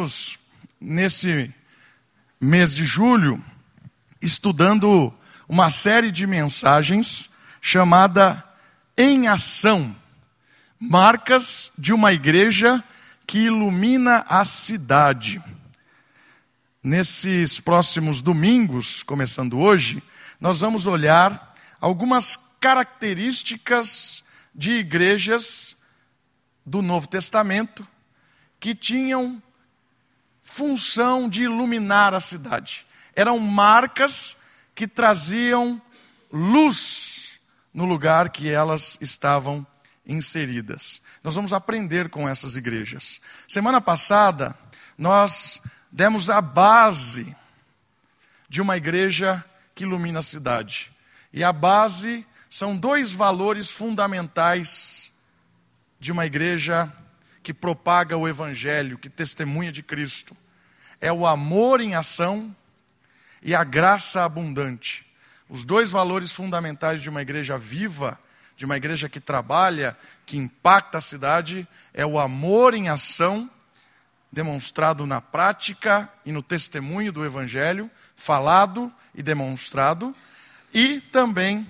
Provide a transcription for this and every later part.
estamos nesse mês de julho estudando uma série de mensagens chamada Em Ação Marcas de uma Igreja que Ilumina a Cidade. Nesses próximos domingos, começando hoje, nós vamos olhar algumas características de igrejas do Novo Testamento que tinham função de iluminar a cidade. Eram marcas que traziam luz no lugar que elas estavam inseridas. Nós vamos aprender com essas igrejas. Semana passada, nós demos a base de uma igreja que ilumina a cidade. E a base são dois valores fundamentais de uma igreja que propaga o Evangelho, que testemunha de Cristo. É o amor em ação e a graça abundante. Os dois valores fundamentais de uma igreja viva, de uma igreja que trabalha, que impacta a cidade, é o amor em ação, demonstrado na prática e no testemunho do Evangelho, falado e demonstrado, e também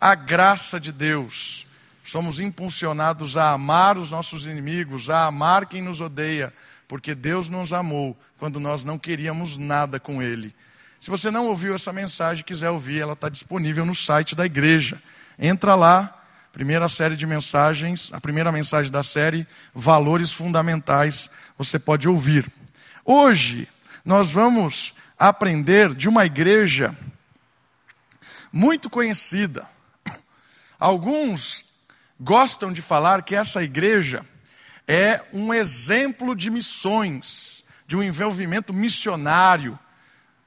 a graça de Deus, Somos impulsionados a amar os nossos inimigos, a amar quem nos odeia, porque Deus nos amou quando nós não queríamos nada com Ele. Se você não ouviu essa mensagem, quiser ouvir, ela está disponível no site da igreja. Entra lá, primeira série de mensagens, a primeira mensagem da série, Valores Fundamentais, você pode ouvir. Hoje, nós vamos aprender de uma igreja muito conhecida. Alguns gostam de falar que essa igreja é um exemplo de missões, de um envolvimento missionário,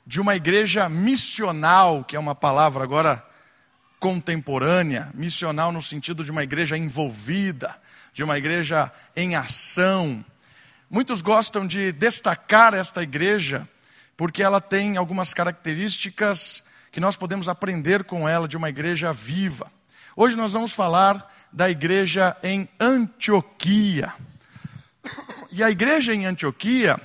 de uma igreja missional, que é uma palavra agora contemporânea, missional no sentido de uma igreja envolvida, de uma igreja em ação. Muitos gostam de destacar esta igreja porque ela tem algumas características que nós podemos aprender com ela de uma igreja viva. Hoje nós vamos falar da igreja em Antioquia. E a igreja em Antioquia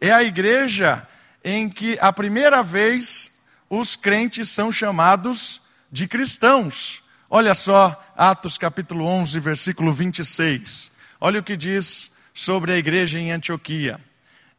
é a igreja em que a primeira vez os crentes são chamados de cristãos. Olha só, Atos capítulo 11, versículo 26. Olha o que diz sobre a igreja em Antioquia.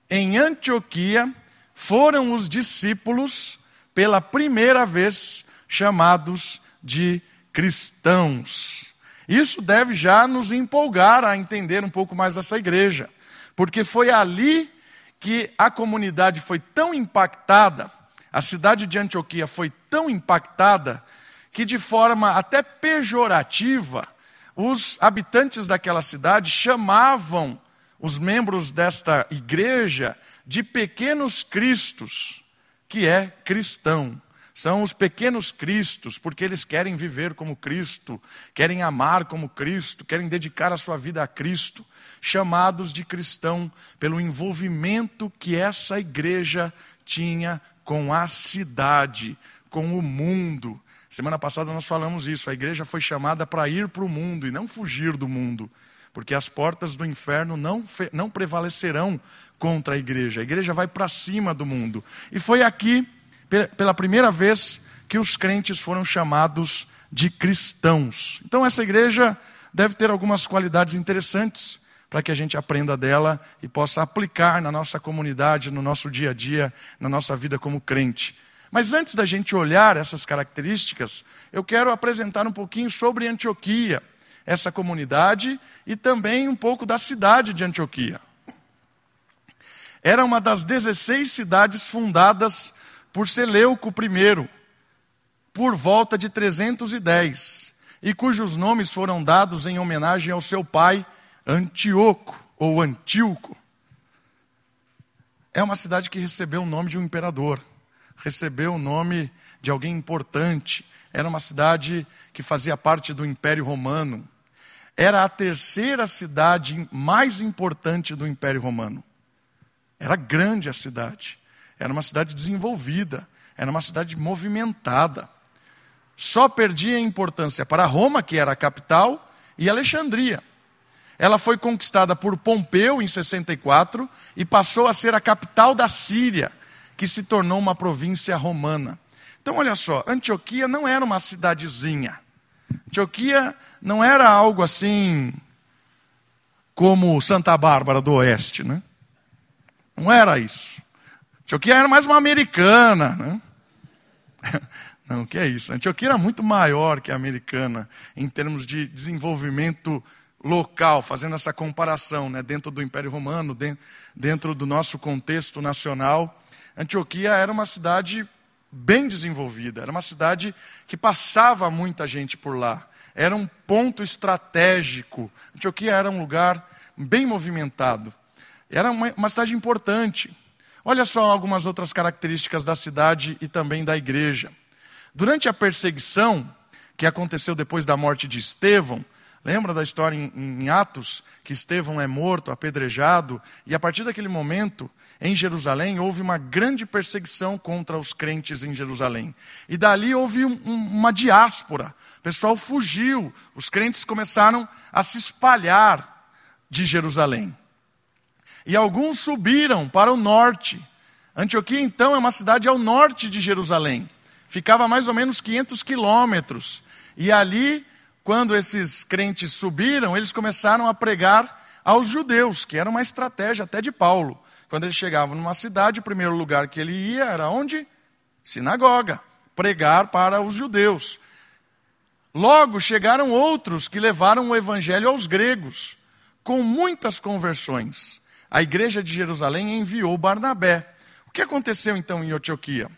Em Antioquia foram os discípulos pela primeira vez chamados de cristãos. Isso deve já nos empolgar a entender um pouco mais dessa igreja, porque foi ali que a comunidade foi tão impactada, a cidade de Antioquia foi tão impactada, que de forma até pejorativa, os habitantes daquela cidade chamavam os membros desta igreja de pequenos cristos, que é cristão. São os pequenos cristos, porque eles querem viver como Cristo, querem amar como Cristo, querem dedicar a sua vida a Cristo, chamados de cristão pelo envolvimento que essa igreja tinha com a cidade, com o mundo. Semana passada nós falamos isso, a igreja foi chamada para ir para o mundo e não fugir do mundo, porque as portas do inferno não, não prevalecerão contra a igreja, a igreja vai para cima do mundo. E foi aqui pela primeira vez que os crentes foram chamados de cristãos. Então, essa igreja deve ter algumas qualidades interessantes para que a gente aprenda dela e possa aplicar na nossa comunidade, no nosso dia a dia, na nossa vida como crente. Mas antes da gente olhar essas características, eu quero apresentar um pouquinho sobre Antioquia, essa comunidade e também um pouco da cidade de Antioquia. Era uma das 16 cidades fundadas por Seleuco I, por volta de 310, e cujos nomes foram dados em homenagem ao seu pai Antíoco ou Antíoco. É uma cidade que recebeu o nome de um imperador, recebeu o nome de alguém importante. Era uma cidade que fazia parte do Império Romano. Era a terceira cidade mais importante do Império Romano. Era grande a cidade. Era uma cidade desenvolvida, era uma cidade movimentada. Só perdia importância para Roma, que era a capital, e Alexandria. ela foi conquistada por Pompeu em 64 e passou a ser a capital da Síria, que se tornou uma província romana. Então, olha só, Antioquia não era uma cidadezinha. Antioquia não era algo assim como Santa Bárbara do Oeste, né? Não era isso. Antioquia era mais uma americana, né? Não, que é isso. Antioquia era muito maior que a americana em termos de desenvolvimento local, fazendo essa comparação, né, dentro do Império Romano, dentro do nosso contexto nacional. Antioquia era uma cidade bem desenvolvida, era uma cidade que passava muita gente por lá. Era um ponto estratégico. Antioquia era um lugar bem movimentado. Era uma, uma cidade importante. Olha só algumas outras características da cidade e também da igreja. Durante a perseguição que aconteceu depois da morte de Estevão, lembra da história em, Atos, que Estevão é morto, apedrejado, e a partir daquele momento, em Jerusalém, houve uma grande perseguição contra os crentes em Jerusalém. E dali houve um, uma diáspora, o pessoal fugiu, os crentes começaram a se espalhar de Jerusalém. E alguns subiram para o norte. Antioquia, então, é uma cidade ao norte de Jerusalém. Ficava mais ou menos 500 quilômetros. E ali, quando esses crentes subiram, eles começaram a pregar aos judeus, que era uma estratégia até de Paulo. Quando ele chegava numa cidade, o primeiro lugar que ele ia era onde? Sinagoga. Pregar para os judeus. Logo chegaram outros que levaram o evangelho aos gregos, com muitas conversões a igreja de Jerusalém enviou Barnabé. O que aconteceu então em Antioquia?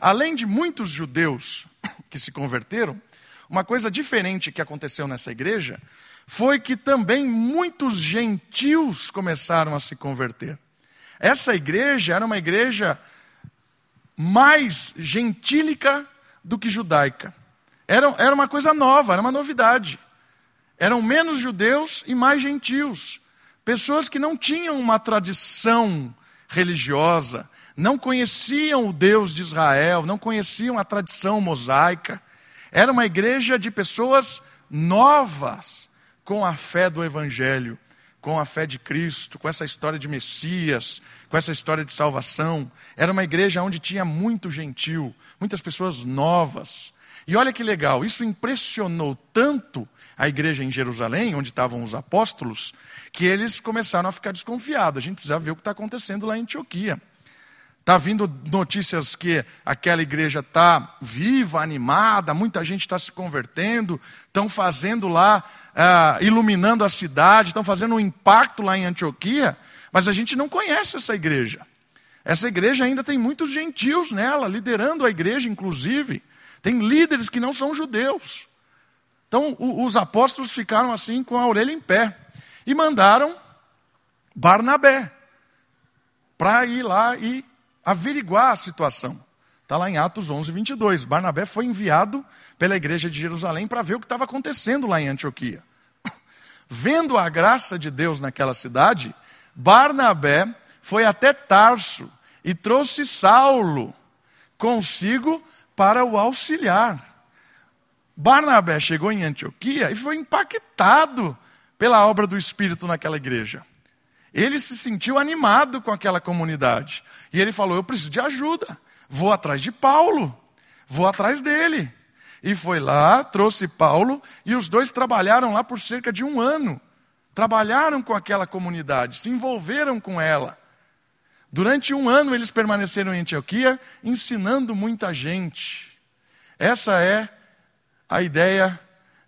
Além de muitos judeus que se converteram, uma coisa diferente que aconteceu nessa igreja foi que também muitos gentios começaram a se converter. Essa igreja era uma igreja mais gentílica do que judaica. Era, era uma coisa nova, era uma novidade. Eram menos judeus e mais gentios. Pessoas que não tinham uma tradição religiosa, não conheciam o Deus de Israel, não conheciam a tradição mosaica. Era uma igreja de pessoas novas com a fé do Evangelho, com a fé de Cristo, com essa história de Messias, com essa história de salvação. Era uma igreja onde tinha muito gentil, muitas pessoas novas. E olha que legal, isso impressionou tanto a igreja em Jerusalém, onde estavam os apóstolos, que eles começaram a ficar desconfiados. A gente precisa ver o que está acontecendo lá em Antioquia. Está vindo notícias que aquela igreja está viva, animada, muita gente está se convertendo, estão fazendo lá, uh, iluminando a cidade, estão fazendo um impacto lá em Antioquia, mas a gente não conhece essa igreja. Essa igreja ainda tem muitos gentios nela, liderando a igreja, inclusive. Tem líderes que não são judeus. Então, os apóstolos ficaram assim com a orelha em pé e mandaram Barnabé para ir lá e averiguar a situação. Está lá em Atos 11, 22. Barnabé foi enviado pela igreja de Jerusalém para ver o que estava acontecendo lá em Antioquia. Vendo a graça de Deus naquela cidade, Barnabé foi até Tarso e trouxe Saulo consigo para o auxiliar. Barnabé chegou em Antioquia e foi impactado pela obra do Espírito naquela igreja. Ele se sentiu animado com aquela comunidade. E ele falou: Eu preciso de ajuda. Vou atrás de Paulo. Vou atrás dele. E foi lá, trouxe Paulo, e os dois trabalharam lá por cerca de um ano. Trabalharam com aquela comunidade, se envolveram com ela. Durante um ano eles permaneceram em Antioquia, ensinando muita gente. Essa é a ideia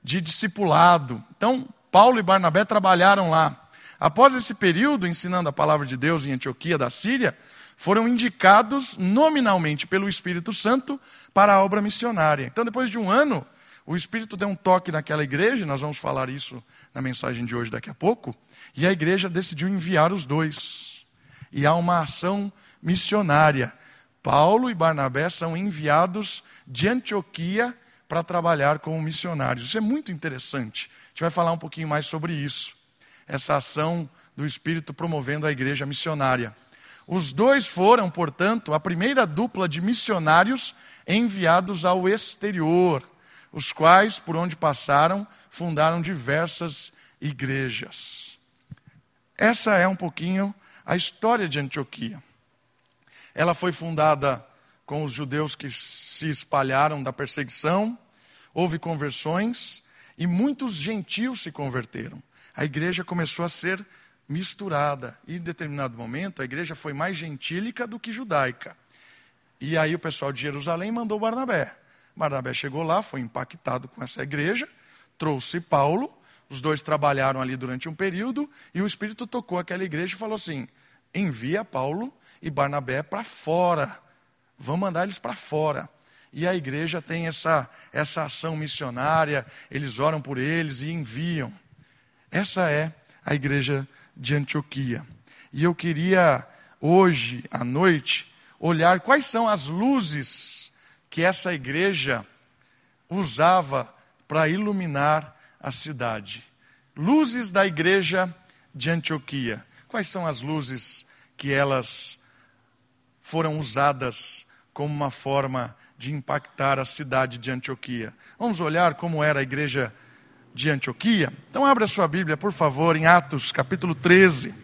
de discipulado. Então, Paulo e Barnabé trabalharam lá. Após esse período, ensinando a palavra de Deus em Antioquia da Síria, foram indicados nominalmente pelo Espírito Santo para a obra missionária. Então, depois de um ano, o Espírito deu um toque naquela igreja, nós vamos falar isso na mensagem de hoje daqui a pouco, e a igreja decidiu enviar os dois. E há uma ação missionária. Paulo e Barnabé são enviados de Antioquia para trabalhar como missionários. Isso é muito interessante. A gente vai falar um pouquinho mais sobre isso. Essa ação do Espírito promovendo a igreja missionária. Os dois foram, portanto, a primeira dupla de missionários enviados ao exterior, os quais, por onde passaram, fundaram diversas igrejas. essa é um pouquinho a história de Antioquia. Ela foi fundada com os judeus que se espalharam da perseguição, houve conversões e muitos gentios se converteram. A igreja começou a ser misturada. E em determinado momento, a igreja foi mais gentílica do que judaica. E aí o pessoal de Jerusalém mandou Barnabé. Barnabé chegou lá, foi impactado com essa igreja, trouxe Paulo, os dois trabalharam ali durante um período, e o Espírito tocou aquela igreja e falou assim: envia Paulo e Barnabé para fora, vamos mandar eles para fora. E a igreja tem essa, essa ação missionária, eles oram por eles e enviam. Essa é a igreja de Antioquia. E eu queria, hoje à noite, olhar quais são as luzes que essa igreja usava para iluminar a cidade. Luzes da igreja de Antioquia. Quais são as luzes que elas foram usadas como uma forma de impactar a cidade de Antioquia? Vamos olhar como era a igreja de Antioquia? Então, abra sua Bíblia, por favor, em Atos capítulo 13.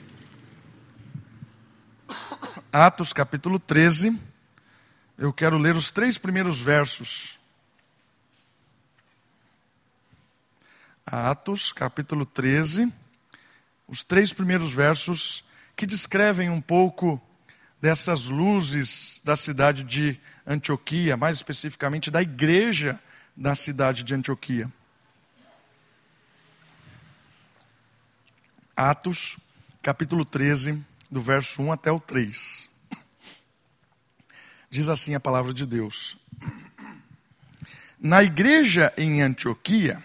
Atos capítulo 13. Eu quero ler os três primeiros versos. Atos capítulo 13. Os três primeiros versos que descrevem um pouco dessas luzes da cidade de Antioquia, mais especificamente da igreja da cidade de Antioquia. Atos, capítulo 13, do verso 1 até o 3. Diz assim a palavra de Deus: Na igreja em Antioquia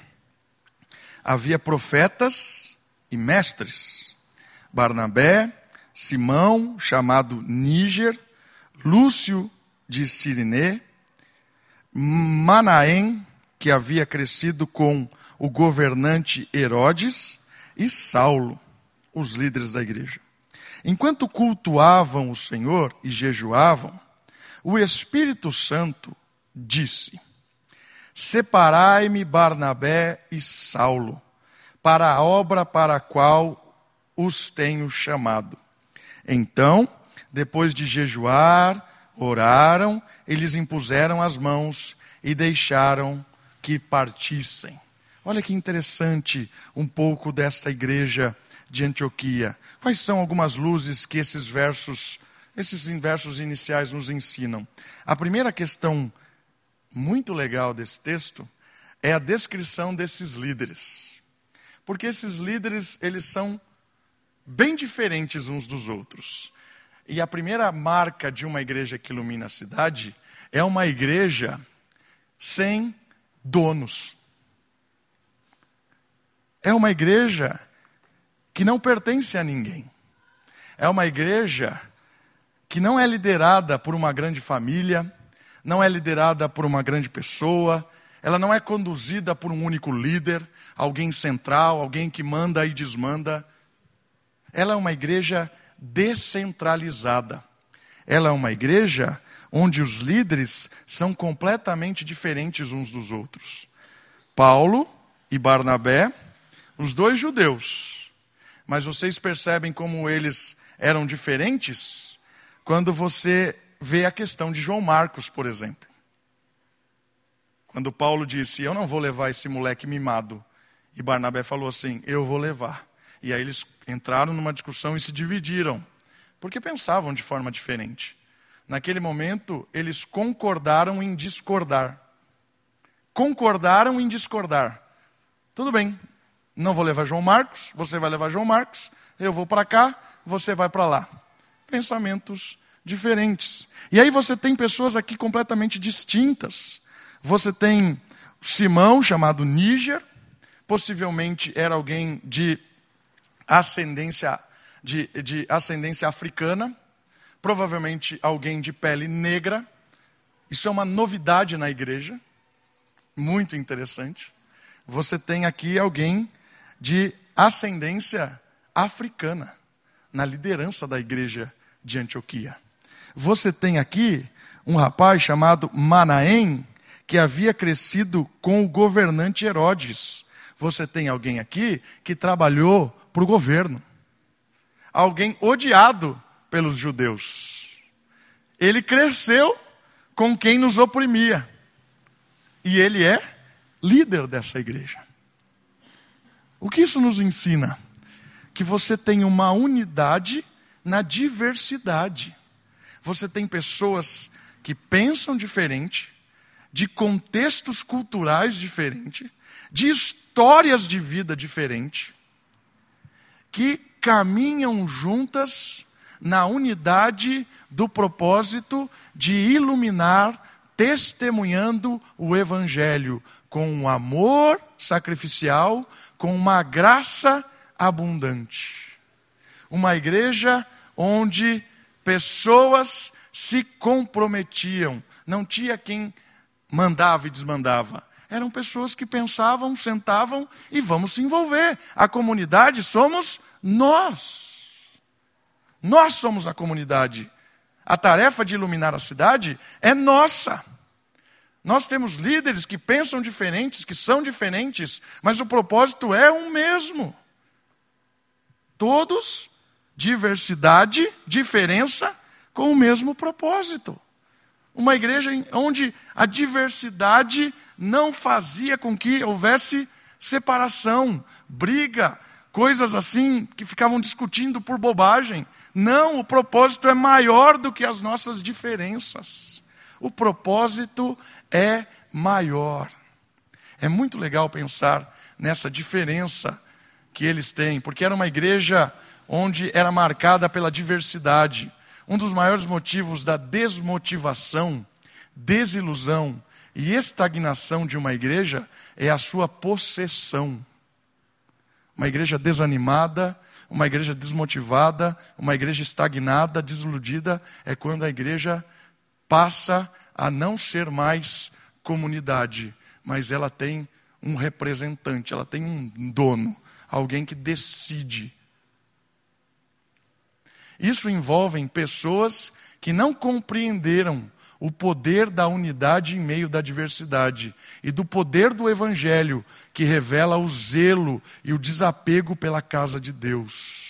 havia profetas e mestres: Barnabé, Simão, chamado Níger, Lúcio de Siriné, Manaém, que havia crescido com o governante Herodes, e Saulo, os líderes da igreja. Enquanto cultuavam o Senhor e jejuavam, o Espírito Santo disse: Separai-me Barnabé e Saulo para a obra para a qual os tenho chamado. Então, depois de jejuar, oraram, eles impuseram as mãos e deixaram que partissem. Olha que interessante um pouco desta igreja de Antioquia. Quais são algumas luzes que esses versos, esses versos iniciais nos ensinam? A primeira questão muito legal desse texto é a descrição desses líderes. Porque esses líderes, eles são bem diferentes uns dos outros. E a primeira marca de uma igreja que ilumina a cidade é uma igreja sem donos. É uma igreja que não pertence a ninguém. É uma igreja que não é liderada por uma grande família, não é liderada por uma grande pessoa, ela não é conduzida por um único líder, alguém central, alguém que manda e desmanda. Ela é uma igreja descentralizada. Ela é uma igreja onde os líderes são completamente diferentes uns dos outros. Paulo e Barnabé os dois judeus. Mas vocês percebem como eles eram diferentes quando você vê a questão de João Marcos, por exemplo. Quando Paulo disse: Eu não vou levar esse moleque mimado. E Barnabé falou assim: Eu vou levar. E aí eles entraram numa discussão e se dividiram, porque pensavam de forma diferente. Naquele momento, eles concordaram em discordar. Concordaram em discordar. Tudo bem, não vou levar João Marcos, você vai levar João Marcos, eu vou para cá, você vai para lá. Pensamentos diferentes. E aí você tem pessoas aqui completamente distintas. Você tem Simão, chamado Níger, possivelmente era alguém de ascendência, de, de ascendência africana, provavelmente alguém de pele negra. Isso é uma novidade na igreja, muito interessante. Você tem aqui alguém de ascendência africana na liderança da igreja de Antioquia. Você tem aqui um rapaz chamado Manaém, que havia crescido com o governante Herodes. Você tem alguém aqui que trabalhou para o governo. alguém odiado pelos judeus. Ele cresceu com quem nos oprimia. E ele é líder dessa igreja. O que isso nos ensina? Que você tem uma unidade na diversidade. Você tem pessoas que pensam diferente, de contextos culturais diferentes, de histórias de vida diferentes, que caminham juntas na unidade do propósito de iluminar, testemunhando o Evangelho com um amor sacrificial, com uma graça abundante. Uma igreja onde pessoas se comprometiam, não tinha quem mandava e desmandava. Eram pessoas que pensavam, sentavam e vamos se envolver. A comunidade somos nós. Nós somos a comunidade. A tarefa de iluminar a cidade é nossa. Nós temos líderes que pensam diferentes, que são diferentes, mas o propósito é o mesmo. Todos, diversidade, diferença, com o mesmo propósito. Uma igreja onde a diversidade não fazia com que houvesse separação, briga, coisas assim que ficavam discutindo por bobagem. Não, o propósito é maior do que as nossas diferenças. O propósito é maior. É muito legal pensar nessa diferença que eles têm, porque era uma igreja onde era marcada pela diversidade. Um dos maiores motivos da desmotivação, desilusão e estagnação de uma igreja é a sua possessão. Uma igreja desanimada, uma igreja desmotivada, uma igreja estagnada, desiludida, é quando a igreja passa a não ser mais comunidade, mas ela tem um representante, ela tem um dono, alguém que decide isso envolve pessoas que não compreenderam o poder da unidade em meio da diversidade e do poder do Evangelho que revela o zelo e o desapego pela casa de Deus.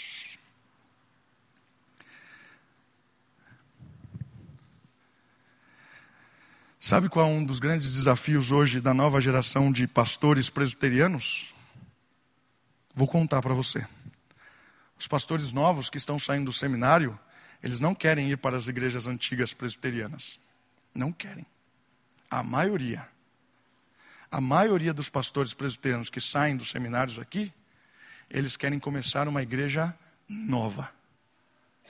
Sabe qual é um dos grandes desafios hoje da nova geração de pastores presbiterianos? Vou contar para você. Os pastores novos que estão saindo do seminário, eles não querem ir para as igrejas antigas presbiterianas. Não querem. A maioria. A maioria dos pastores presbiterianos que saem dos seminários aqui, eles querem começar uma igreja nova.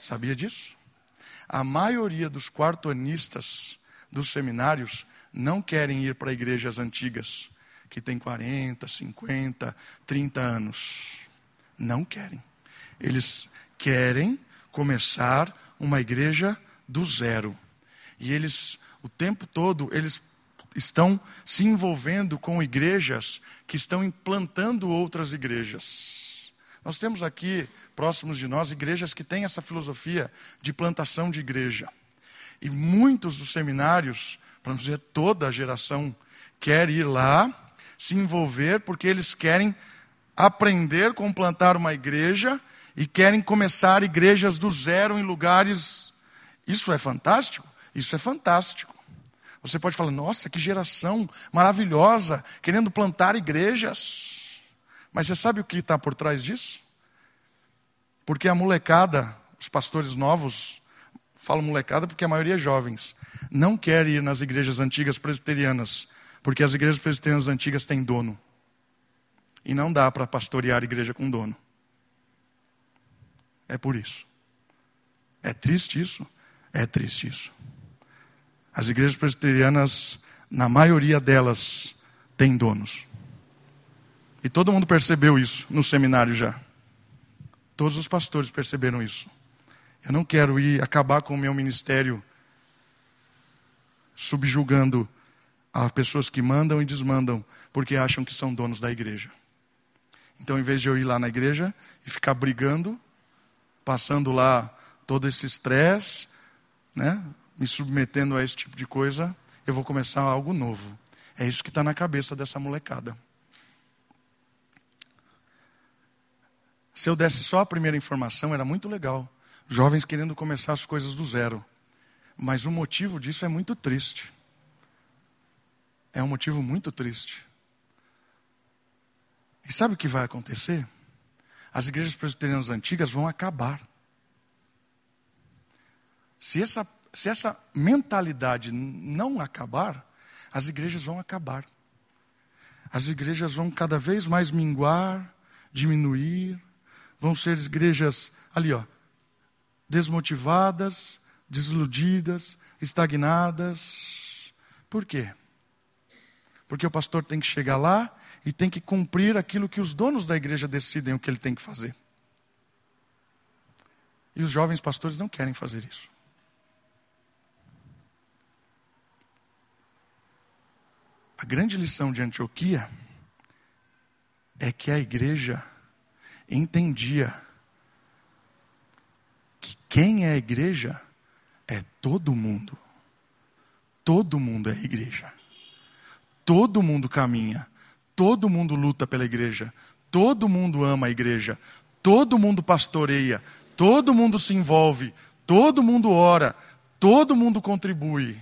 Sabia disso? A maioria dos quartonistas dos seminários não querem ir para igrejas antigas, que têm 40, 50, 30 anos. Não querem. Eles querem começar uma igreja do zero. E eles, o tempo todo, eles estão se envolvendo com igrejas que estão implantando outras igrejas. Nós temos aqui, próximos de nós, igrejas que têm essa filosofia de plantação de igreja. E muitos dos seminários, para dizer toda a geração, quer ir lá, se envolver, porque eles querem aprender como plantar uma igreja e querem começar igrejas do zero em lugares. Isso é fantástico? Isso é fantástico. Você pode falar, nossa, que geração maravilhosa, querendo plantar igrejas. Mas você sabe o que está por trás disso? Porque a molecada, os pastores novos, falo molecada porque a maioria é jovens, não quer ir nas igrejas antigas presbiterianas, porque as igrejas presbiterianas antigas têm dono. E não dá para pastorear igreja com dono. É por isso. É triste isso? É triste isso. As igrejas presbiterianas, na maioria delas, têm donos. E todo mundo percebeu isso no seminário já. Todos os pastores perceberam isso. Eu não quero ir acabar com o meu ministério subjugando as pessoas que mandam e desmandam porque acham que são donos da igreja. Então, em vez de eu ir lá na igreja e ficar brigando, passando lá todo esse estresse, né, me submetendo a esse tipo de coisa, eu vou começar algo novo. É isso que está na cabeça dessa molecada. Se eu desse só a primeira informação, era muito legal. Jovens querendo começar as coisas do zero. Mas o motivo disso é muito triste. É um motivo muito triste. E sabe o que vai acontecer? As igrejas presbiterianas antigas vão acabar. Se essa, se essa mentalidade não acabar, as igrejas vão acabar. As igrejas vão cada vez mais minguar, diminuir, vão ser igrejas ali, ó, desmotivadas, desiludidas, estagnadas. Por quê? Porque o pastor tem que chegar lá e tem que cumprir aquilo que os donos da igreja decidem o que ele tem que fazer. E os jovens pastores não querem fazer isso. A grande lição de Antioquia é que a igreja entendia que quem é a igreja é todo mundo. Todo mundo é igreja. Todo mundo caminha. Todo mundo luta pela igreja. Todo mundo ama a igreja. Todo mundo pastoreia. Todo mundo se envolve. Todo mundo ora. Todo mundo contribui.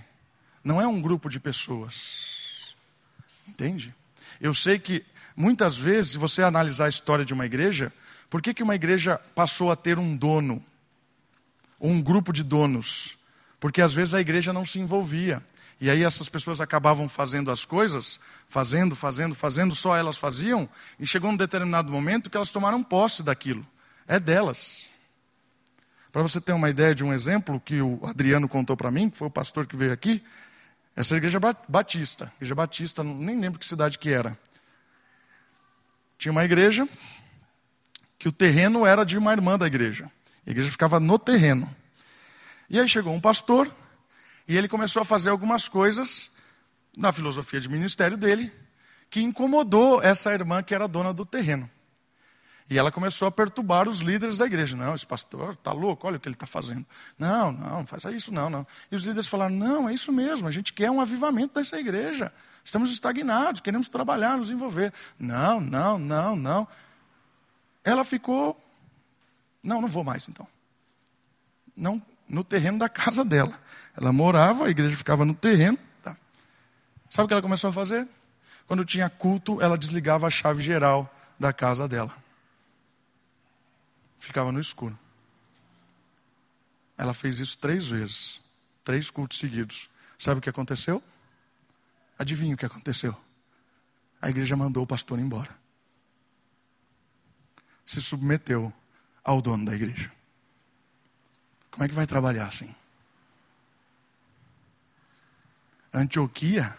Não é um grupo de pessoas. Entende? Eu sei que muitas vezes, se você analisar a história de uma igreja, por que, que uma igreja passou a ter um dono? Ou um grupo de donos? Porque às vezes a igreja não se envolvia. E aí essas pessoas acabavam fazendo as coisas, fazendo, fazendo, fazendo, só elas faziam, e chegou um determinado momento que elas tomaram posse daquilo. É delas. Para você ter uma ideia de um exemplo que o Adriano contou para mim, que foi o pastor que veio aqui, essa igreja batista, igreja batista, nem lembro que cidade que era. Tinha uma igreja que o terreno era de uma irmã da igreja. A igreja ficava no terreno. E aí chegou um pastor e ele começou a fazer algumas coisas na filosofia de ministério dele que incomodou essa irmã que era dona do terreno. E ela começou a perturbar os líderes da igreja. Não, esse pastor está louco, olha o que ele está fazendo. Não, não, não faça isso, não, não. E os líderes falaram: não, é isso mesmo, a gente quer um avivamento dessa igreja. Estamos estagnados, queremos trabalhar, nos envolver. Não, não, não, não. Ela ficou. Não, não vou mais então. Não, no terreno da casa dela. Ela morava, a igreja ficava no terreno. Tá. Sabe o que ela começou a fazer? Quando tinha culto, ela desligava a chave geral da casa dela ficava no escuro. Ela fez isso três vezes, três cultos seguidos. Sabe o que aconteceu? Adivinha o que aconteceu? A igreja mandou o pastor embora. Se submeteu ao dono da igreja. Como é que vai trabalhar assim? Antioquia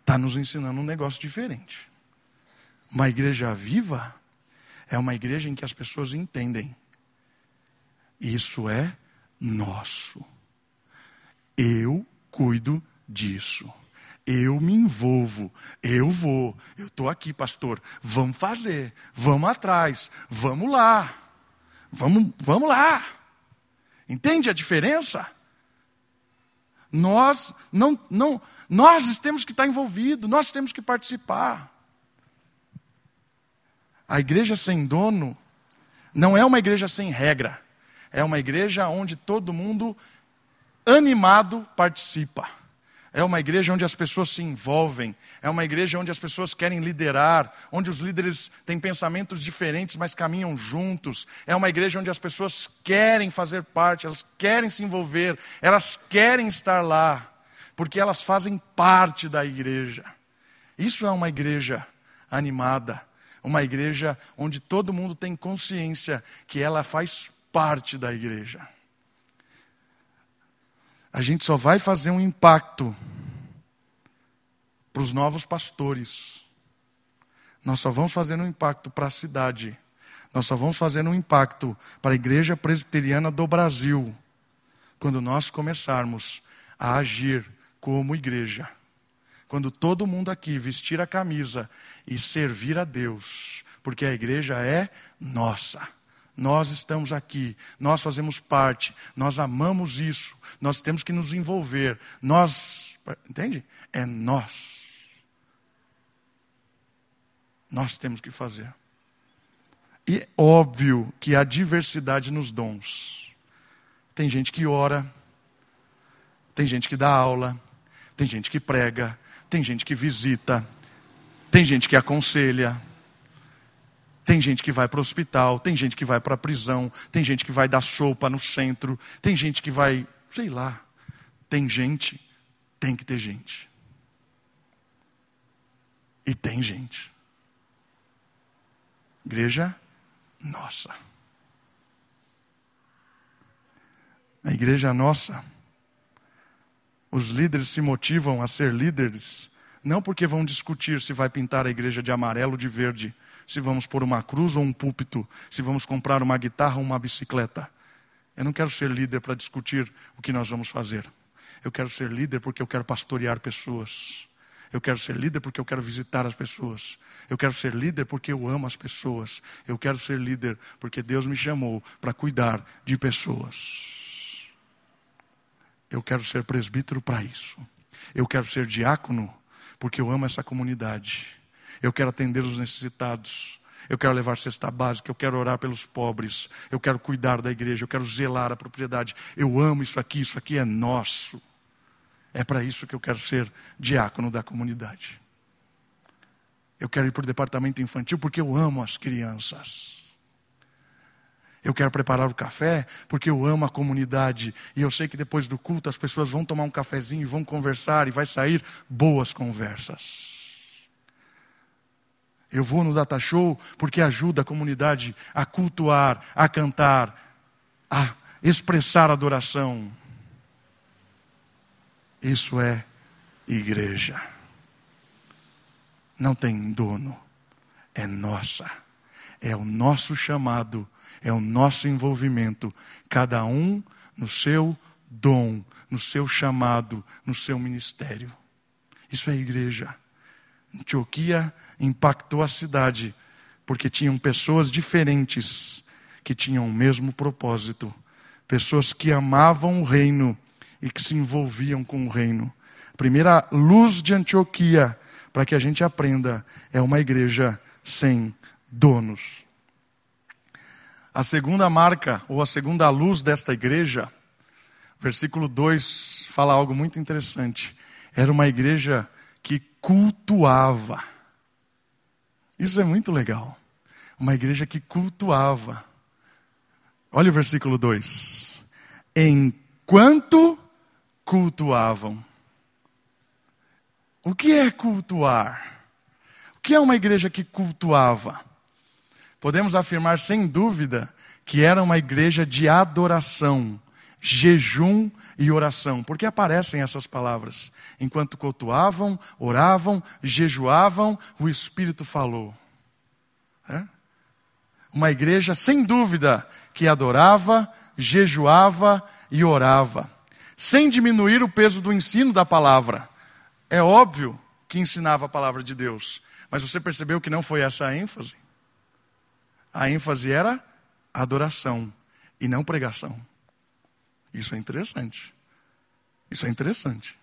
está nos ensinando um negócio diferente. Uma igreja viva é uma igreja em que as pessoas entendem. Isso é nosso. Eu cuido disso. Eu me envolvo. Eu vou. Eu estou aqui, pastor. Vamos fazer. Vamos atrás. Vamos lá. Vamos, vamos lá. Entende a diferença? Nós não, não, nós temos que estar envolvidos, nós temos que participar. A igreja sem dono não é uma igreja sem regra. É uma igreja onde todo mundo animado participa. É uma igreja onde as pessoas se envolvem. É uma igreja onde as pessoas querem liderar, onde os líderes têm pensamentos diferentes, mas caminham juntos. É uma igreja onde as pessoas querem fazer parte, elas querem se envolver, elas querem estar lá, porque elas fazem parte da igreja. Isso é uma igreja animada uma igreja onde todo mundo tem consciência que ela faz parte da igreja. A gente só vai fazer um impacto para os novos pastores. Nós só vamos fazer um impacto para a cidade. Nós só vamos fazer um impacto para a igreja presbiteriana do Brasil quando nós começarmos a agir como igreja quando todo mundo aqui vestir a camisa e servir a Deus, porque a igreja é nossa. Nós estamos aqui, nós fazemos parte, nós amamos isso, nós temos que nos envolver. Nós, entende? É nós. Nós temos que fazer. E é óbvio que há diversidade nos dons. Tem gente que ora, tem gente que dá aula, tem gente que prega, tem gente que visita, tem gente que aconselha, tem gente que vai para o hospital, tem gente que vai para a prisão, tem gente que vai dar sopa no centro, tem gente que vai, sei lá. Tem gente, tem que ter gente. E tem gente. Igreja nossa. A igreja nossa, os líderes se motivam a ser líderes, não porque vão discutir se vai pintar a igreja de amarelo ou de verde, se vamos pôr uma cruz ou um púlpito, se vamos comprar uma guitarra ou uma bicicleta. Eu não quero ser líder para discutir o que nós vamos fazer. Eu quero ser líder porque eu quero pastorear pessoas. Eu quero ser líder porque eu quero visitar as pessoas. Eu quero ser líder porque eu amo as pessoas. Eu quero ser líder porque Deus me chamou para cuidar de pessoas. Eu quero ser presbítero para isso. Eu quero ser diácono porque eu amo essa comunidade. Eu quero atender os necessitados. Eu quero levar cesta básica, eu quero orar pelos pobres, eu quero cuidar da igreja, eu quero zelar a propriedade. Eu amo isso aqui, isso aqui é nosso. É para isso que eu quero ser diácono da comunidade. Eu quero ir para o departamento infantil porque eu amo as crianças. Eu quero preparar o café porque eu amo a comunidade. E eu sei que depois do culto as pessoas vão tomar um cafezinho e vão conversar e vai sair boas conversas. Eu vou no Data Show porque ajuda a comunidade a cultuar, a cantar, a expressar adoração. Isso é igreja. Não tem dono, é nossa. É o nosso chamado, é o nosso envolvimento, cada um no seu dom, no seu chamado, no seu ministério. Isso é igreja. Antioquia impactou a cidade, porque tinham pessoas diferentes que tinham o mesmo propósito, pessoas que amavam o reino e que se envolviam com o reino. A primeira luz de Antioquia, para que a gente aprenda, é uma igreja sem donos. A segunda marca, ou a segunda luz desta igreja, versículo 2 fala algo muito interessante. Era uma igreja que cultuava. Isso é muito legal. Uma igreja que cultuava. Olha o versículo 2. Enquanto cultuavam. O que é cultuar? O que é uma igreja que cultuava? Podemos afirmar sem dúvida que era uma igreja de adoração, jejum e oração, porque aparecem essas palavras. Enquanto cultuavam, oravam, jejuavam, o Espírito falou. É? Uma igreja, sem dúvida, que adorava, jejuava e orava sem diminuir o peso do ensino da palavra. É óbvio que ensinava a palavra de Deus, mas você percebeu que não foi essa a ênfase? A ênfase era adoração e não pregação. Isso é interessante. Isso é interessante.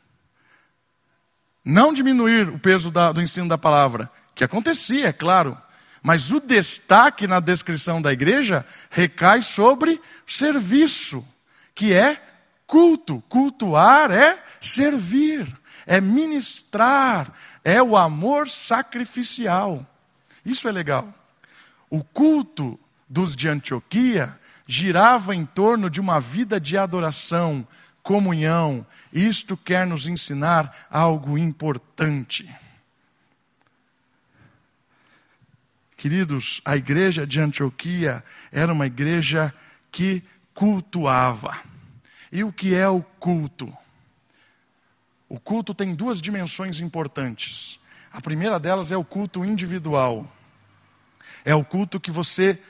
Não diminuir o peso da, do ensino da palavra, que acontecia, é claro, mas o destaque na descrição da igreja recai sobre serviço, que é culto. Cultuar é servir, é ministrar, é o amor sacrificial. Isso é legal. O culto dos de Antioquia girava em torno de uma vida de adoração, comunhão. Isto quer nos ensinar algo importante. Queridos, a igreja de Antioquia era uma igreja que cultuava. E o que é o culto? O culto tem duas dimensões importantes. A primeira delas é o culto individual. É o culto que você,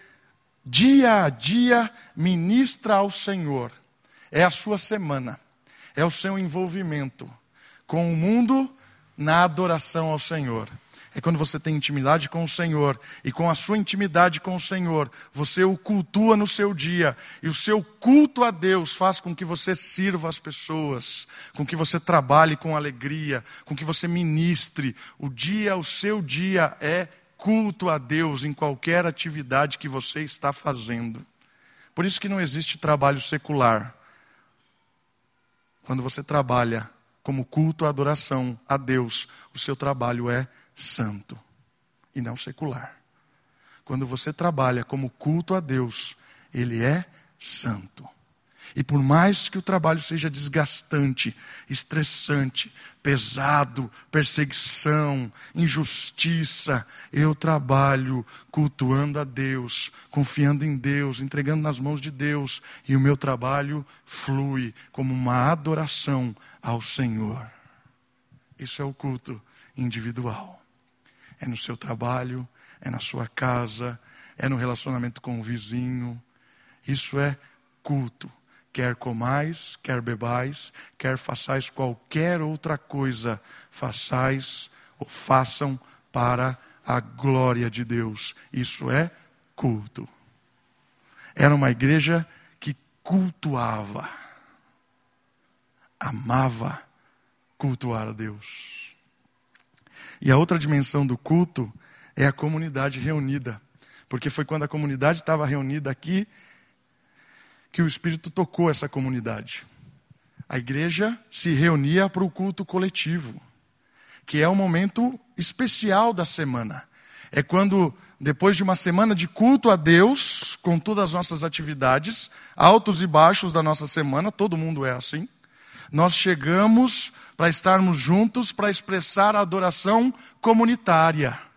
dia a dia, ministra ao Senhor. É a sua semana. É o seu envolvimento com o mundo na adoração ao Senhor é quando você tem intimidade com o Senhor, e com a sua intimidade com o Senhor, você o cultua no seu dia, e o seu culto a Deus faz com que você sirva as pessoas, com que você trabalhe com alegria, com que você ministre. O dia, o seu dia é culto a Deus em qualquer atividade que você está fazendo. Por isso que não existe trabalho secular. Quando você trabalha como culto à adoração a Deus, o seu trabalho é santo e não secular. Quando você trabalha como culto a Deus, ele é santo. E por mais que o trabalho seja desgastante, estressante, pesado, perseguição, injustiça, eu trabalho cultuando a Deus, confiando em Deus, entregando nas mãos de Deus, e o meu trabalho flui como uma adoração ao Senhor. Isso é o culto individual. É no seu trabalho, é na sua casa, é no relacionamento com o vizinho. Isso é culto Quer comais, quer bebais, quer façais qualquer outra coisa, façais ou façam para a glória de Deus. Isso é culto. Era uma igreja que cultuava, amava cultuar a Deus. E a outra dimensão do culto é a comunidade reunida. Porque foi quando a comunidade estava reunida aqui que o Espírito tocou essa comunidade. A igreja se reunia para o culto coletivo, que é um momento especial da semana. É quando, depois de uma semana de culto a Deus, com todas as nossas atividades, altos e baixos da nossa semana, todo mundo é assim, nós chegamos para estarmos juntos para expressar a adoração comunitária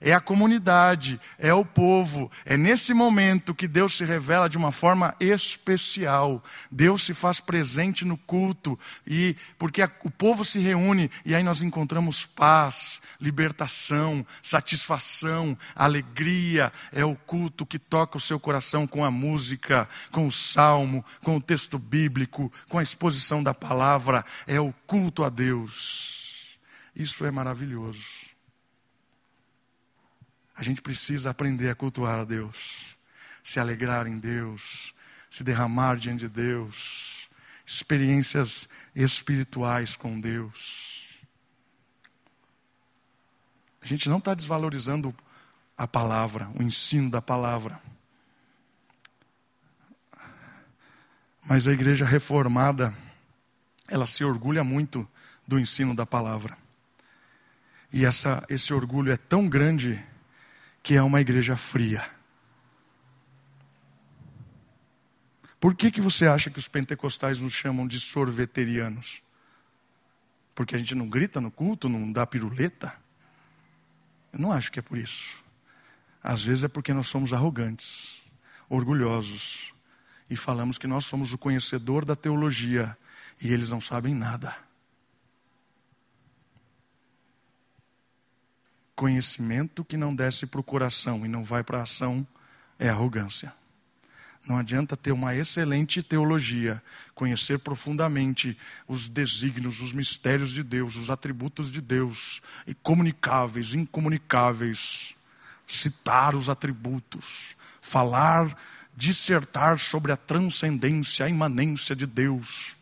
é a comunidade, é o povo. É nesse momento que Deus se revela de uma forma especial. Deus se faz presente no culto e porque a, o povo se reúne e aí nós encontramos paz, libertação, satisfação, alegria. É o culto que toca o seu coração com a música, com o salmo, com o texto bíblico, com a exposição da palavra. É o culto a Deus. Isso é maravilhoso. A gente precisa aprender a cultuar a Deus, se alegrar em Deus, se derramar diante de Deus, experiências espirituais com Deus. A gente não está desvalorizando a palavra, o ensino da palavra. Mas a igreja reformada, ela se orgulha muito do ensino da palavra. E essa, esse orgulho é tão grande que é uma igreja fria. Por que, que você acha que os pentecostais nos chamam de sorveterianos? Porque a gente não grita no culto, não dá piruleta? Eu não acho que é por isso. Às vezes é porque nós somos arrogantes, orgulhosos, e falamos que nós somos o conhecedor da teologia e eles não sabem nada. Conhecimento que não desce para o coração e não vai para a ação é arrogância. Não adianta ter uma excelente teologia, conhecer profundamente os desígnios, os mistérios de Deus, os atributos de Deus, e comunicáveis, incomunicáveis, citar os atributos, falar, dissertar sobre a transcendência, a imanência de Deus.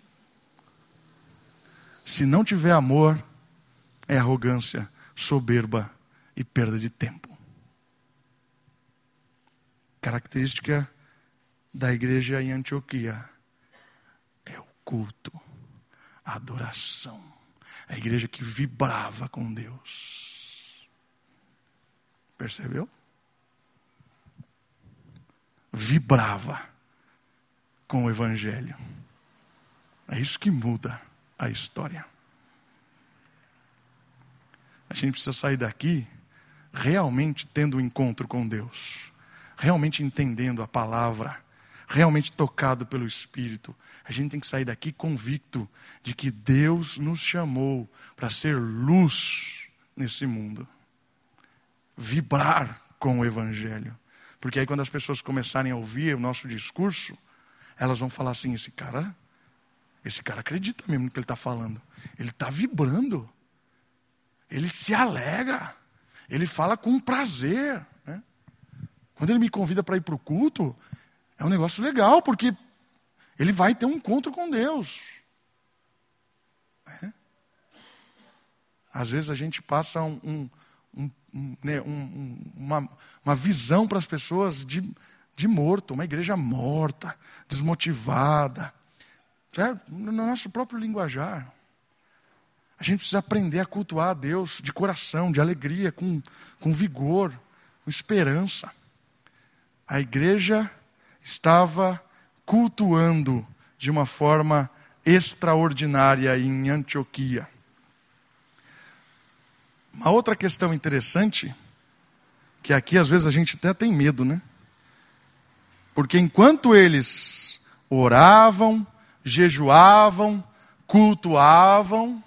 Se não tiver amor, é arrogância, soberba e perda de tempo. Característica da igreja em Antioquia é o culto, a adoração. A igreja que vibrava com Deus. Percebeu? Vibrava com o Evangelho. É isso que muda a história. A gente precisa sair daqui realmente tendo um encontro com Deus, realmente entendendo a palavra, realmente tocado pelo Espírito. A gente tem que sair daqui convicto de que Deus nos chamou para ser luz nesse mundo, vibrar com o Evangelho. Porque aí, quando as pessoas começarem a ouvir o nosso discurso, elas vão falar assim: esse cara, esse cara acredita mesmo no que ele está falando, ele está vibrando, ele se alegra. Ele fala com prazer. Né? Quando ele me convida para ir para o culto, é um negócio legal, porque ele vai ter um encontro com Deus. É? Às vezes a gente passa um, um, um, né, um, uma, uma visão para as pessoas de, de morto, uma igreja morta, desmotivada. Certo? No nosso próprio linguajar. A gente precisa aprender a cultuar a Deus de coração, de alegria, com, com vigor, com esperança. A igreja estava cultuando de uma forma extraordinária em Antioquia. Uma outra questão interessante, que aqui às vezes a gente até tem medo, né? Porque enquanto eles oravam, jejuavam, cultuavam,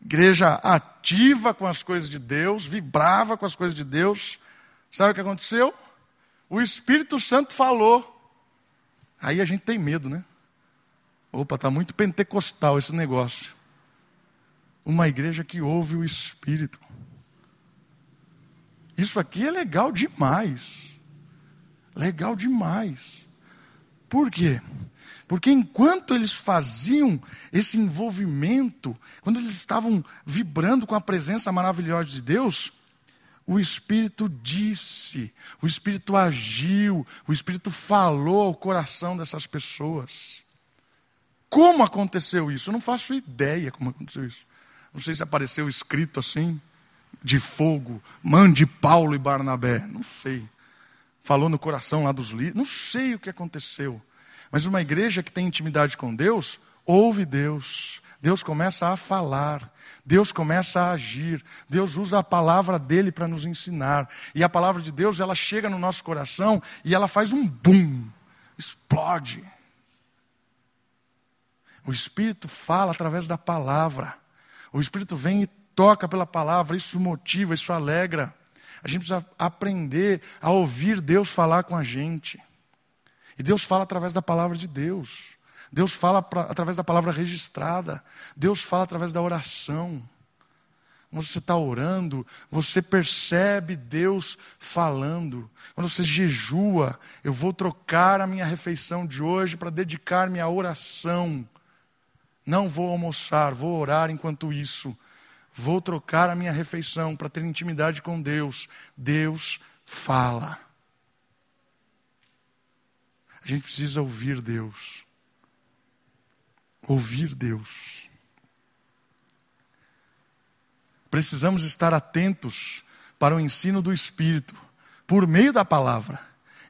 igreja ativa com as coisas de Deus, vibrava com as coisas de Deus, sabe o que aconteceu? O Espírito Santo falou. Aí a gente tem medo, né? Opa, está muito pentecostal esse negócio. Uma igreja que ouve o Espírito. Isso aqui é legal demais. Legal demais. Por quê? Porque enquanto eles faziam esse envolvimento, quando eles estavam vibrando com a presença maravilhosa de Deus, o Espírito disse, o Espírito agiu, o Espírito falou ao coração dessas pessoas. Como aconteceu isso? Eu não faço ideia como aconteceu isso. Não sei se apareceu escrito assim, de fogo, mande Paulo e Barnabé. Não sei. Falou no coração lá dos líderes. Não sei o que aconteceu. Mas uma igreja que tem intimidade com Deus, ouve Deus. Deus começa a falar, Deus começa a agir, Deus usa a palavra dele para nos ensinar. E a palavra de Deus, ela chega no nosso coração e ela faz um boom, explode. O Espírito fala através da palavra. O Espírito vem e toca pela palavra, isso motiva, isso alegra. A gente precisa aprender a ouvir Deus falar com a gente. E Deus fala através da palavra de Deus. Deus fala pra, através da palavra registrada. Deus fala através da oração. Quando você está orando, você percebe Deus falando. Quando você jejua, eu vou trocar a minha refeição de hoje para dedicar-me à oração. Não vou almoçar, vou orar enquanto isso. Vou trocar a minha refeição para ter intimidade com Deus. Deus fala. A gente precisa ouvir Deus. Ouvir Deus. Precisamos estar atentos para o ensino do Espírito, por meio da palavra,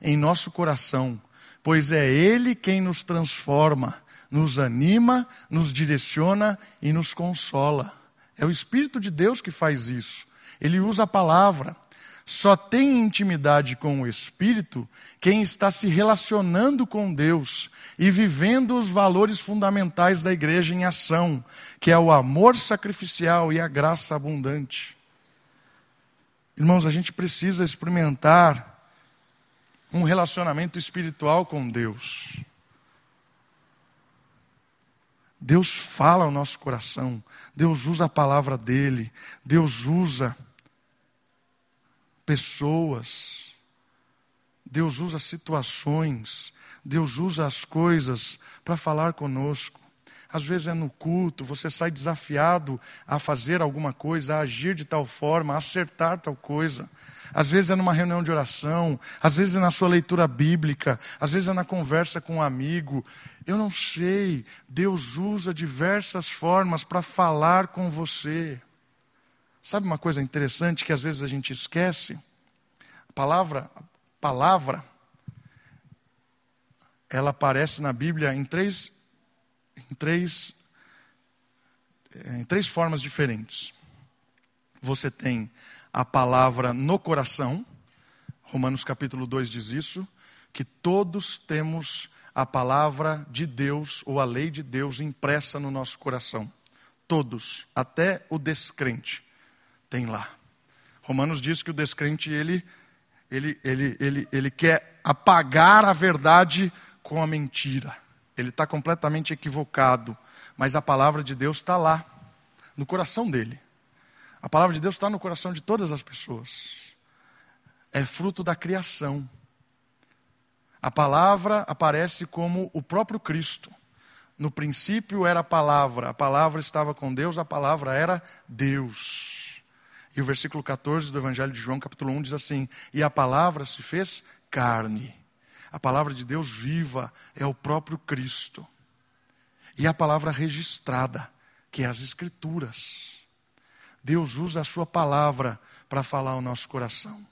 em nosso coração, pois é Ele quem nos transforma nos anima, nos direciona e nos consola. É o Espírito de Deus que faz isso. Ele usa a palavra. Só tem intimidade com o Espírito quem está se relacionando com Deus e vivendo os valores fundamentais da igreja em ação, que é o amor sacrificial e a graça abundante. Irmãos, a gente precisa experimentar um relacionamento espiritual com Deus. Deus fala ao nosso coração, Deus usa a palavra dele, Deus usa pessoas, Deus usa situações, Deus usa as coisas para falar conosco. Às vezes é no culto, você sai desafiado a fazer alguma coisa, a agir de tal forma, a acertar tal coisa. Às vezes é numa reunião de oração, às vezes é na sua leitura bíblica, às vezes é na conversa com um amigo. Eu não sei, Deus usa diversas formas para falar com você. Sabe uma coisa interessante que às vezes a gente esquece? A palavra, a palavra, ela aparece na Bíblia em três em três, em três formas diferentes. Você tem a palavra no coração, Romanos capítulo 2 diz isso, que todos temos a palavra de Deus ou a lei de Deus impressa no nosso coração. Todos, até o descrente, tem lá. Romanos diz que o descrente ele, ele, ele, ele, ele quer apagar a verdade com a mentira ele está completamente equivocado, mas a palavra de Deus está lá, no coração dele. A palavra de Deus está no coração de todas as pessoas. É fruto da criação. A palavra aparece como o próprio Cristo. No princípio era a palavra, a palavra estava com Deus, a palavra era Deus. E o versículo 14 do Evangelho de João, capítulo 1, diz assim: E a palavra se fez carne. A palavra de Deus viva é o próprio Cristo. E a palavra registrada, que é as Escrituras. Deus usa a Sua palavra para falar ao nosso coração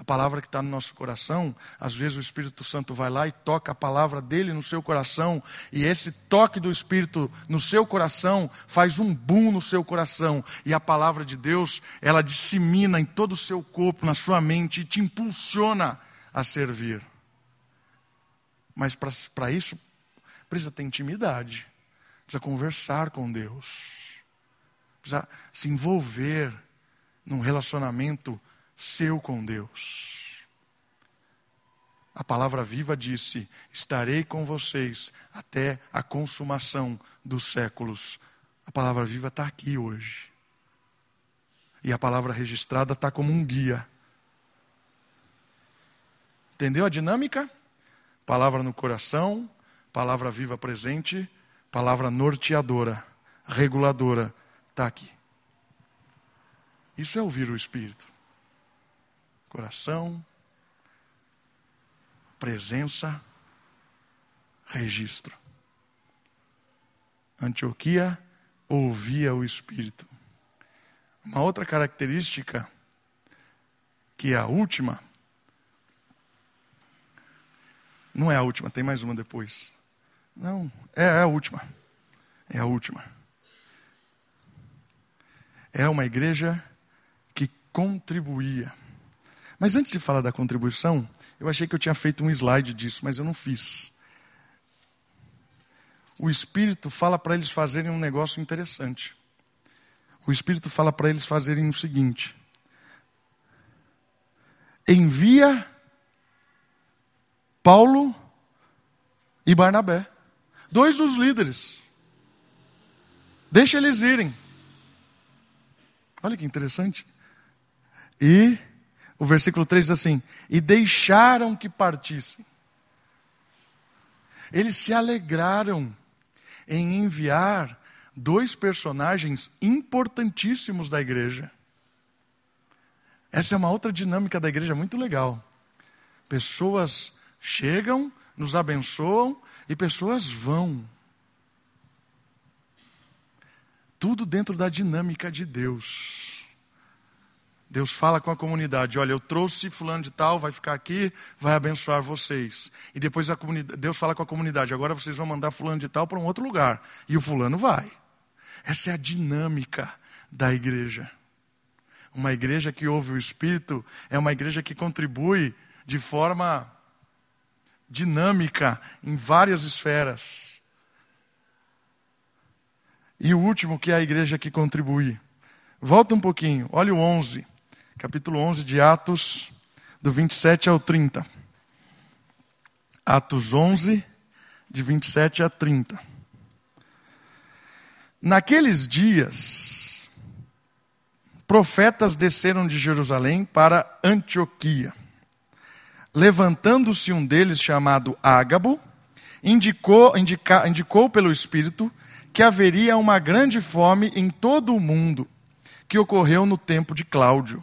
a palavra que está no nosso coração, às vezes o Espírito Santo vai lá e toca a palavra dele no seu coração, e esse toque do Espírito no seu coração faz um boom no seu coração, e a palavra de Deus, ela dissemina em todo o seu corpo, na sua mente, e te impulsiona a servir. Mas para isso, precisa ter intimidade, precisa conversar com Deus, precisa se envolver num relacionamento seu com Deus. A palavra viva disse: Estarei com vocês até a consumação dos séculos. A palavra viva está aqui hoje. E a palavra registrada está como um guia. Entendeu a dinâmica? Palavra no coração, palavra viva presente, palavra norteadora, reguladora, está aqui. Isso é ouvir o Espírito coração, presença, registro. Antioquia ouvia o Espírito. Uma outra característica, que é a última, não é a última, tem mais uma depois. Não, é, a última. É a última. É uma igreja que contribuía. Mas antes de falar da contribuição, eu achei que eu tinha feito um slide disso, mas eu não fiz. O Espírito fala para eles fazerem um negócio interessante. O Espírito fala para eles fazerem o seguinte: envia Paulo e Barnabé, dois dos líderes. Deixa eles irem. Olha que interessante. E o versículo 3 diz assim: E deixaram que partissem. Eles se alegraram em enviar dois personagens importantíssimos da igreja. Essa é uma outra dinâmica da igreja muito legal. Pessoas chegam, nos abençoam e pessoas vão. Tudo dentro da dinâmica de Deus. Deus fala com a comunidade: olha, eu trouxe fulano de tal, vai ficar aqui, vai abençoar vocês. E depois Deus fala com a comunidade: agora vocês vão mandar fulano de tal para um outro lugar. E o fulano vai. Essa é a dinâmica da igreja. Uma igreja que ouve o Espírito é uma igreja que contribui de forma dinâmica em várias esferas. E o último, que é a igreja que contribui. Volta um pouquinho, olha o 11 capítulo 11 de Atos, do 27 ao 30. Atos 11, de 27 a 30. Naqueles dias, profetas desceram de Jerusalém para Antioquia. Levantando-se um deles, chamado Ágabo, indicou, indica, indicou pelo Espírito que haveria uma grande fome em todo o mundo, que ocorreu no tempo de Cláudio.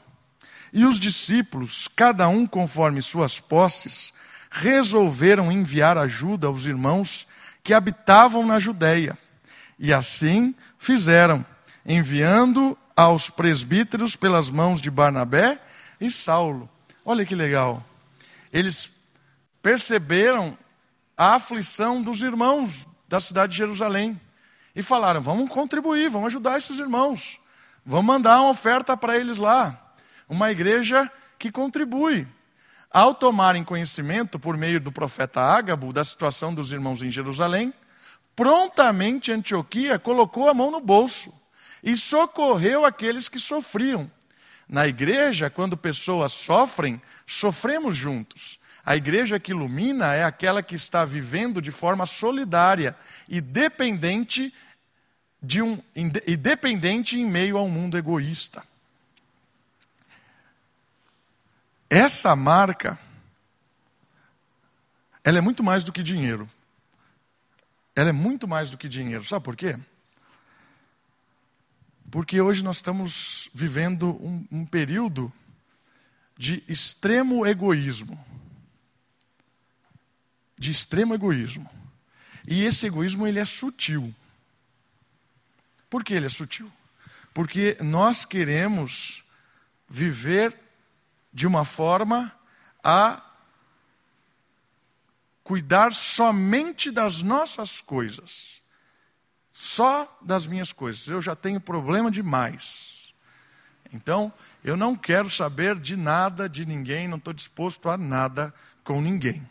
E os discípulos, cada um conforme suas posses, resolveram enviar ajuda aos irmãos que habitavam na Judéia. E assim fizeram, enviando aos presbíteros pelas mãos de Barnabé e Saulo. Olha que legal. Eles perceberam a aflição dos irmãos da cidade de Jerusalém e falaram: vamos contribuir, vamos ajudar esses irmãos, vamos mandar uma oferta para eles lá uma igreja que contribui. Ao tomarem conhecimento, por meio do profeta Ágabo, da situação dos irmãos em Jerusalém, prontamente Antioquia colocou a mão no bolso e socorreu aqueles que sofriam. Na igreja, quando pessoas sofrem, sofremos juntos. A igreja que ilumina é aquela que está vivendo de forma solidária e dependente de um e dependente em meio a um mundo egoísta. Essa marca, ela é muito mais do que dinheiro. Ela é muito mais do que dinheiro. Sabe por quê? Porque hoje nós estamos vivendo um, um período de extremo egoísmo. De extremo egoísmo. E esse egoísmo ele é sutil. Por que ele é sutil? Porque nós queremos viver de uma forma a cuidar somente das nossas coisas. Só das minhas coisas. Eu já tenho problema demais. Então, eu não quero saber de nada, de ninguém, não estou disposto a nada com ninguém.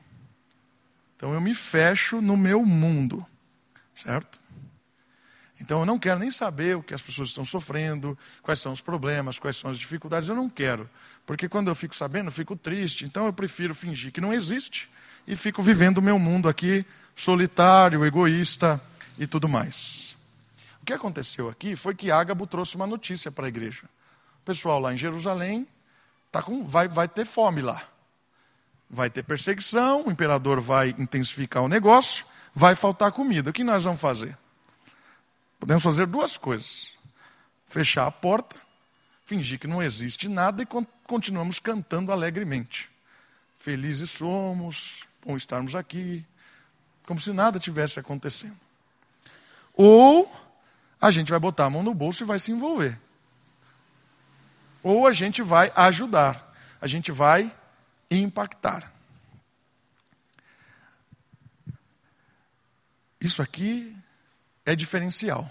Então eu me fecho no meu mundo, certo? Então eu não quero nem saber o que as pessoas estão sofrendo, quais são os problemas, quais são as dificuldades, eu não quero. Porque quando eu fico sabendo, eu fico triste, então eu prefiro fingir que não existe e fico vivendo o meu mundo aqui, solitário, egoísta e tudo mais. O que aconteceu aqui foi que Ágabo trouxe uma notícia para a igreja. O pessoal lá em Jerusalém tá com, vai, vai ter fome lá. Vai ter perseguição, o imperador vai intensificar o negócio, vai faltar comida. O que nós vamos fazer? Podemos fazer duas coisas: fechar a porta, fingir que não existe nada e continuamos cantando alegremente. Felizes somos, bom estarmos aqui, como se nada tivesse acontecendo. Ou a gente vai botar a mão no bolso e vai se envolver. Ou a gente vai ajudar, a gente vai impactar. Isso aqui é diferencial.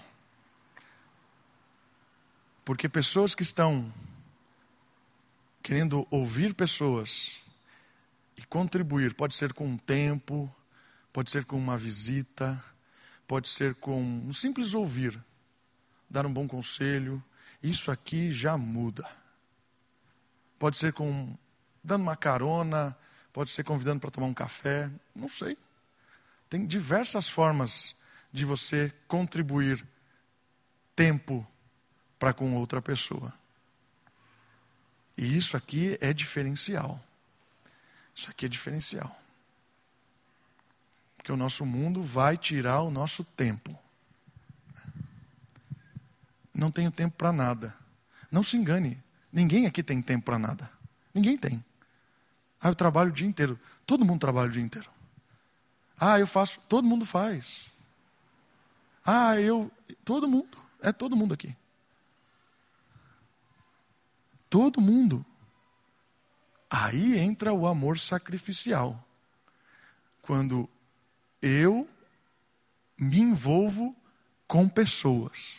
Porque pessoas que estão querendo ouvir pessoas e contribuir, pode ser com um tempo, pode ser com uma visita, pode ser com um simples ouvir, dar um bom conselho, isso aqui já muda. Pode ser com dando uma carona, pode ser convidando para tomar um café, não sei. Tem diversas formas de você contribuir tempo para com outra pessoa. E isso aqui é diferencial. Isso aqui é diferencial. Porque o nosso mundo vai tirar o nosso tempo. Não tenho tempo para nada. Não se engane. Ninguém aqui tem tempo para nada. Ninguém tem. Ah, eu trabalho o dia inteiro. Todo mundo trabalha o dia inteiro. Ah, eu faço. Todo mundo faz. Ah, eu. Todo mundo. É todo mundo aqui. Todo mundo. Aí entra o amor sacrificial. Quando eu me envolvo com pessoas.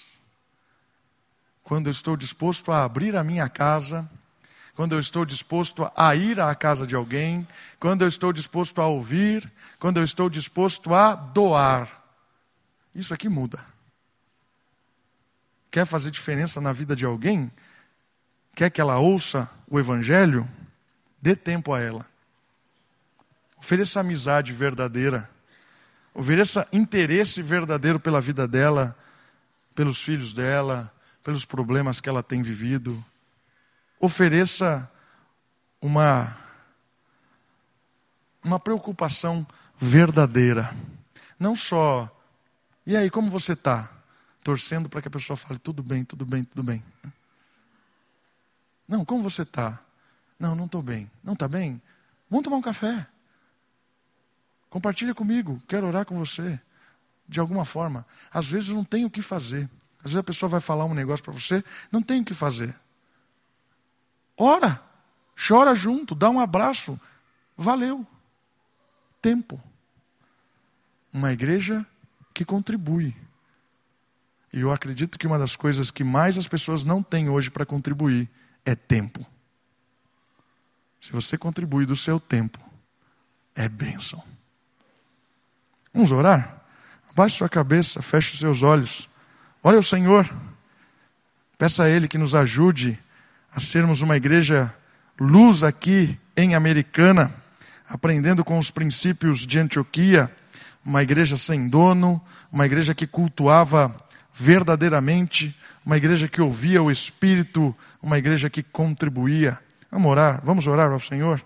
Quando eu estou disposto a abrir a minha casa, quando eu estou disposto a ir à casa de alguém, quando eu estou disposto a ouvir, quando eu estou disposto a doar. Isso aqui muda. Quer fazer diferença na vida de alguém? Quer que ela ouça o Evangelho? Dê tempo a ela. Ofereça amizade verdadeira. Ofereça interesse verdadeiro pela vida dela, pelos filhos dela, pelos problemas que ela tem vivido. Ofereça uma, uma preocupação verdadeira. Não só e aí, como você está? Torcendo para que a pessoa fale tudo bem, tudo bem, tudo bem. Não, como você está? Não, não estou bem. Não está bem? Vamos tomar um café. Compartilha comigo, quero orar com você. De alguma forma. Às vezes não tem o que fazer. Às vezes a pessoa vai falar um negócio para você, não tem o que fazer. Ora, chora junto, dá um abraço. Valeu. Tempo. Uma igreja que contribui. E eu acredito que uma das coisas que mais as pessoas não têm hoje para contribuir é tempo. Se você contribui do seu tempo, é bênção. Vamos orar? Abaixe sua cabeça, feche os seus olhos. Olha o Senhor. Peça a Ele que nos ajude a sermos uma igreja luz aqui em Americana, aprendendo com os princípios de Antioquia uma igreja sem dono, uma igreja que cultuava verdadeiramente, uma igreja que ouvia o Espírito, uma igreja que contribuía. Vamos orar, vamos orar ao Senhor.